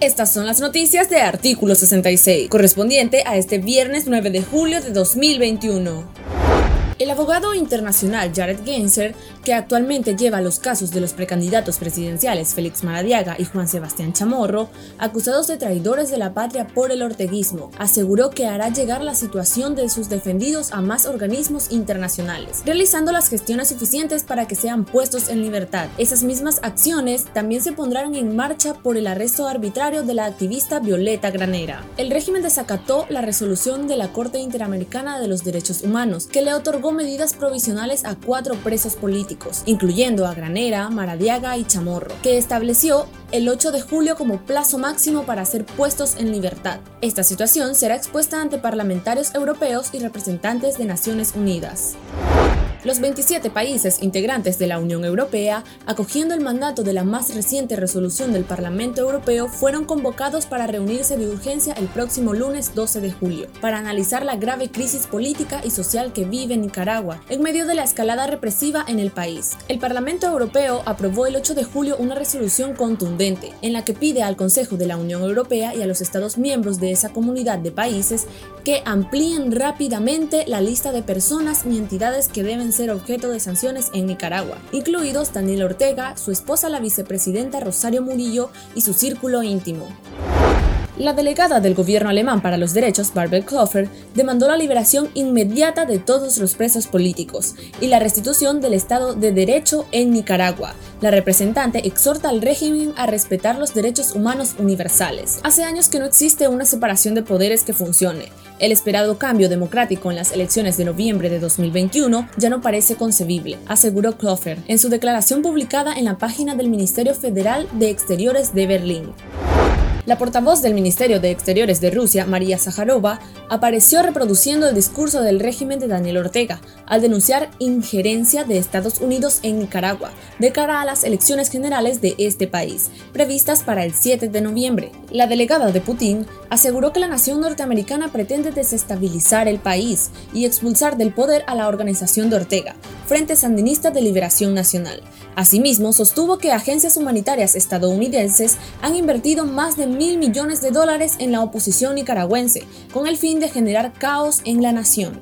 Estas son las noticias de Artículo 66, correspondiente a este viernes 9 de julio de 2021. El abogado internacional Jared Genser, que actualmente lleva los casos de los precandidatos presidenciales Félix Maradiaga y Juan Sebastián Chamorro, acusados de traidores de la patria por el orteguismo, aseguró que hará llegar la situación de sus defendidos a más organismos internacionales, realizando las gestiones suficientes para que sean puestos en libertad. Esas mismas acciones también se pondrán en marcha por el arresto arbitrario de la activista Violeta Granera. El régimen desacató la resolución de la Corte Interamericana de los Derechos Humanos, que le otorgó medidas provisionales a cuatro presos políticos, incluyendo a Granera, Maradiaga y Chamorro, que estableció el 8 de julio como plazo máximo para ser puestos en libertad. Esta situación será expuesta ante parlamentarios europeos y representantes de Naciones Unidas. Los 27 países integrantes de la Unión Europea, acogiendo el mandato de la más reciente resolución del Parlamento Europeo, fueron convocados para reunirse de urgencia el próximo lunes 12 de julio, para analizar la grave crisis política y social que vive Nicaragua, en medio de la escalada represiva en el país. El Parlamento Europeo aprobó el 8 de julio una resolución contundente, en la que pide al Consejo de la Unión Europea y a los Estados miembros de esa comunidad de países que amplíen rápidamente la lista de personas y entidades que deben ser objeto de sanciones en Nicaragua, incluidos Daniel Ortega, su esposa la vicepresidenta Rosario Murillo y su círculo íntimo. La delegada del gobierno alemán para los derechos, Barbara Kloffer, demandó la liberación inmediata de todos los presos políticos y la restitución del Estado de Derecho en Nicaragua. La representante exhorta al régimen a respetar los derechos humanos universales. Hace años que no existe una separación de poderes que funcione. El esperado cambio democrático en las elecciones de noviembre de 2021 ya no parece concebible, aseguró Kloffer en su declaración publicada en la página del Ministerio Federal de Exteriores de Berlín. La portavoz del Ministerio de Exteriores de Rusia, María Zaharova, apareció reproduciendo el discurso del régimen de Daniel Ortega al denunciar injerencia de Estados Unidos en Nicaragua de cara a las elecciones generales de este país, previstas para el 7 de noviembre. La delegada de Putin aseguró que la nación norteamericana pretende desestabilizar el país y expulsar del poder a la organización de Ortega, Frente Sandinista de Liberación Nacional. Asimismo, sostuvo que agencias humanitarias estadounidenses han invertido más de mil millones de dólares en la oposición nicaragüense, con el fin de generar caos en la nación.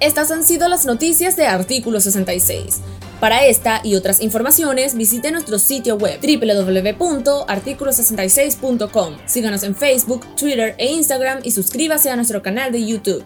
Estas han sido las noticias de Artículo 66. Para esta y otras informaciones, visite nuestro sitio web www.articulo66.com. Síganos en Facebook, Twitter e Instagram y suscríbase a nuestro canal de YouTube.